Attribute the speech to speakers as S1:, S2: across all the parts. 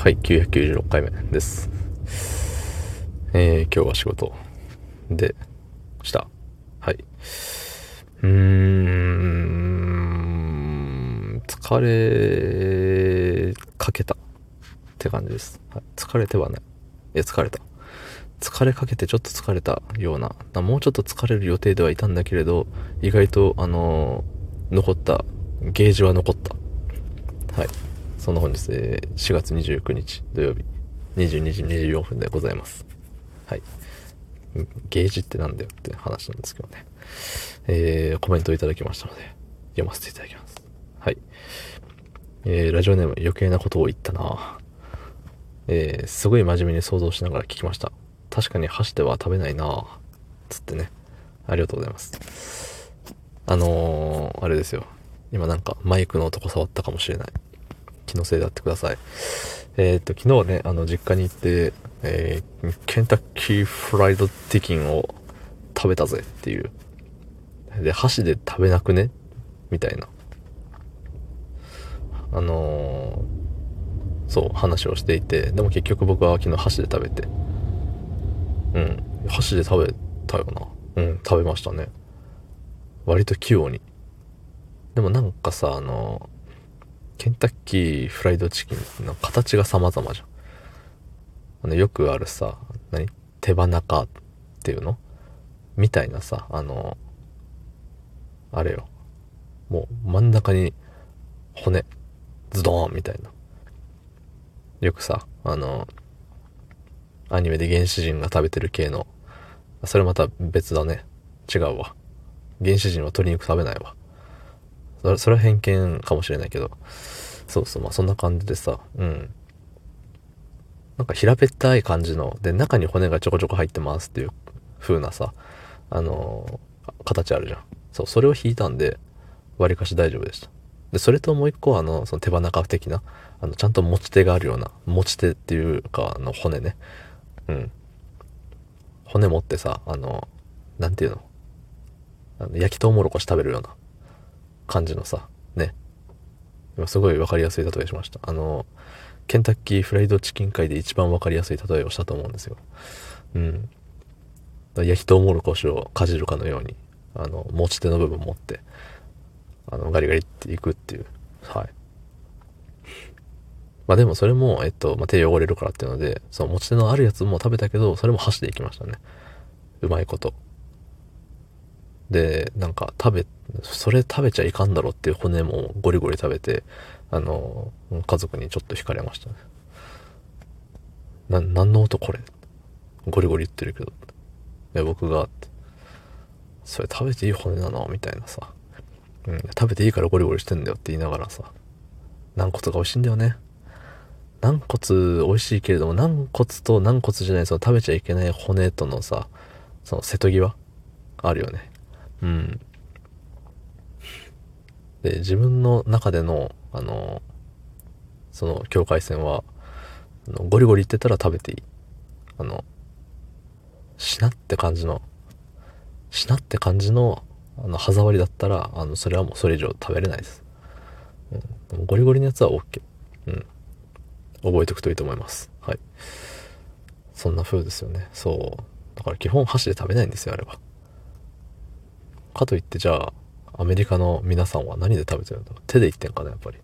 S1: はい、996回目です。えー、今日は仕事でした。はい。うーん、疲れかけたって感じです。はい疲れてはない。いや、疲れた。疲れかけてちょっと疲れたような、もうちょっと疲れる予定ではいたんだけれど、意外と、あのー残った、ゲージは残った。はい。その本日、えー4月29日土曜日、22時24分でございます。はい。ゲージってなんだよって話なんですけどね。えー、コメントいただきましたので、読ませていただきます。はい。えー、ラジオネーム余計なことを言ったなえー、すごい真面目に想像しながら聞きました。確かに箸では食べないなつってね。ありがとうございます。あのー、あれですよ。今なんかマイクの男触ったかもしれない。気のせいであってください。えーと、昨日ね、あの、実家に行って、えーケンタッキーフライドチキンを食べたぜっていう。で、箸で食べなくね？みたいな。あのーそう、話をしていて、でも結局僕は昨日箸で食べて、うん、箸で食べたよな。うん、食べましたね。割と器用に。でもなんかさ、あのーケンタッキーフライドチキンの形が様々じゃん。あの、よくあるさ、何？手羽中っていうの？みたいなさ、あの、あれよ。もう真ん中に骨、ズドーンみたいな。よくさ、あの、アニメで原始人が食べてる系の、それまた別だね。違うわ。原始人は鶏肉食べないわ。それは偏見かもしれないけど、そうそう、まあそんな感じでさ、うん。なんか平べったい感じの、で、中に骨がちょこちょこ入ってますっていう風なさ、あのー形あるじゃん。そう、それを引いたんで、割かし大丈夫でした。で、それともう一個あの、その手羽中的な、あの、ちゃんと持ち手があるような、持ち手っていうか、あの、骨ね。うん。骨持ってさ、あの、なんていうの？あの焼きとうもろこし食べるような感じのさ、ね。今すごいわかりやすい例えしました。あの、ケンタッキーフライドチキン界で一番わかりやすい例えをしたと思うんですよ。うん。焼きとうもろこしをかじるかのように、あの、持ち手の部分持って、あの、ガリガリっていくっていう。はい。まあでもそれも、えっと、まあ、手汚れるからっていうので、その持ち手のあるやつも食べたけど、それも箸でいきましたね。うまいこと。で、なんか食べ、それ食べちゃいかんだろっていう骨もゴリゴリ食べて、あの、家族にちょっと惹かれましたね。な、何の音これ？ゴリゴリ言ってるけど。いや、僕が、それ食べていい骨なの？みたいなさ。うん、食べていいからゴリゴリしてんだよって言いながらさ。軟骨が美味しいんだよね。軟骨美味しいけれども、軟骨と軟骨じゃない、その食べちゃいけない骨とのさ、その瀬戸際？あるよね。うん。で、自分の中での、あの、その境界線は、あのゴリゴリ言ってたら食べていい。あの、しなって感じの、しなって感じの、あの、歯触りだったら、あの、それはもうそれ以上食べれないです。うん、ゴリゴリのやつは OK。うん。覚えておくといいと思います。はい。そんな風ですよね。そう。だから基本箸で食べないんですよ、あれは。かといってじゃあ、アメリカの皆さんは何で食べてるんだろう手でいってんかな、やっぱり。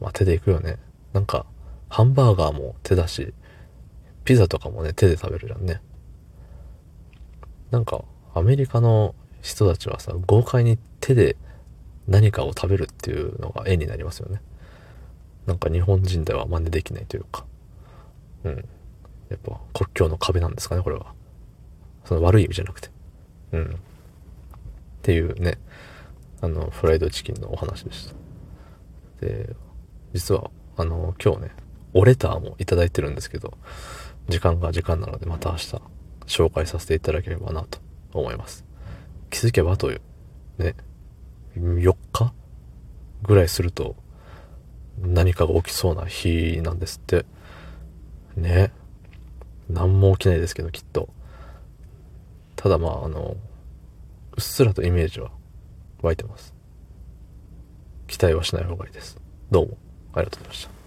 S1: まあ手でいくよね。なんか、ハンバーガーも手だし、ピザとかもね、手で食べるじゃんね。なんか、アメリカの人たちはさ、豪快に手で何かを食べるっていうのが絵になりますよね。なんか日本人では真似できないというか。うん。やっぱ国境の壁なんですかね、これは。その悪い意味じゃなくて。うん。っていうね、あの、フライドチキンのお話でした。で、実は、あの、今日ね、おレターもいただいてるんですけど、時間が時間なのでまた明日紹介させていただければなと思います。気づけばという、ね、4日ぐらいすると何かが起きそうな日なんですって。ね。何も起きないですけど、きっと。ただまあ、あの、っすらとイメージは湧いてます。期待はしない方がいいです。どうもありがとうございました。